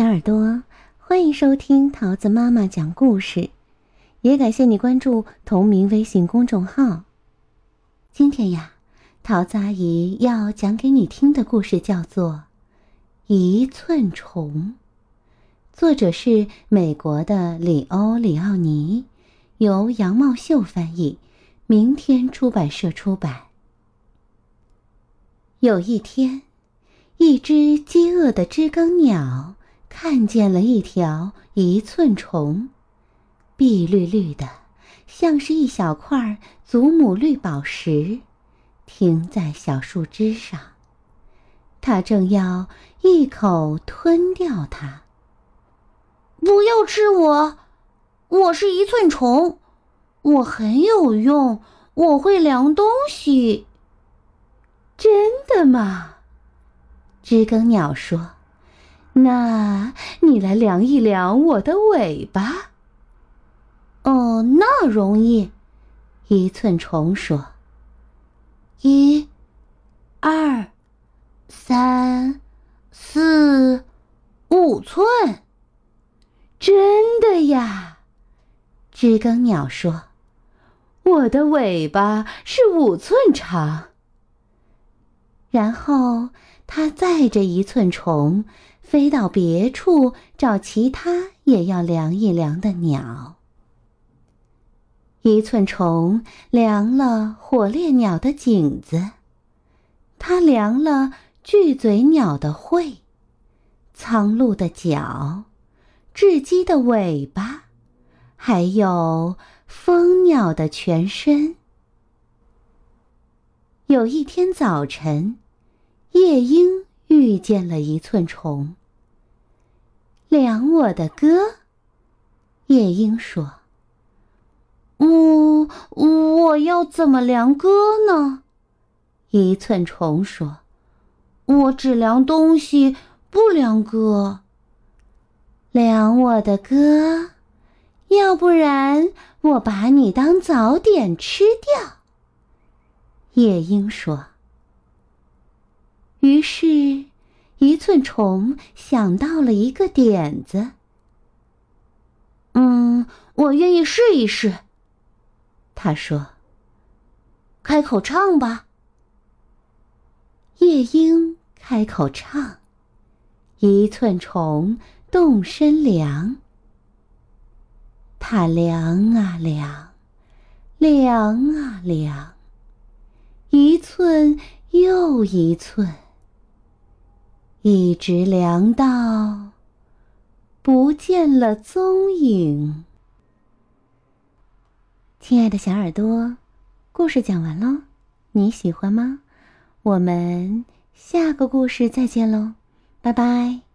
小耳朵，欢迎收听桃子妈妈讲故事，也感谢你关注同名微信公众号。今天呀，桃子阿姨要讲给你听的故事叫做《一寸虫》，作者是美国的里欧·里奥尼，由杨茂秀翻译，明天出版社出版。有一天，一只饥饿的知更鸟。看见了一条一寸虫，碧绿绿的，像是一小块祖母绿宝石，停在小树枝上。他正要一口吞掉它。不要吃我，我是一寸虫，我很有用，我会量东西。真的吗？知更鸟说。那你来量一量我的尾巴。哦，那容易。一寸虫说：“一、二、三、四、五寸。”真的呀？知更鸟说：“我的尾巴是五寸长。”然后他载着一寸虫。飞到别处找其他也要量一量的鸟。一寸虫量了火烈鸟的颈子，它量了巨嘴鸟的喙，苍鹭的脚，雉鸡的尾巴，还有蜂鸟的全身。有一天早晨，夜莺遇见了一寸虫。量我的歌，夜莺说：“呜嗯，我要怎么量歌呢？”一寸虫说：“我只量东西，不量歌。量我的歌，要不然我把你当早点吃掉。”夜莺说。于是。一寸虫想到了一个点子。嗯，我愿意试一试。他说：“开口唱吧。”夜莺开口唱，一寸虫动身量。它量啊量，量啊量，一寸又一寸。一直凉到不见了踪影。亲爱的小耳朵，故事讲完喽，你喜欢吗？我们下个故事再见喽，拜拜。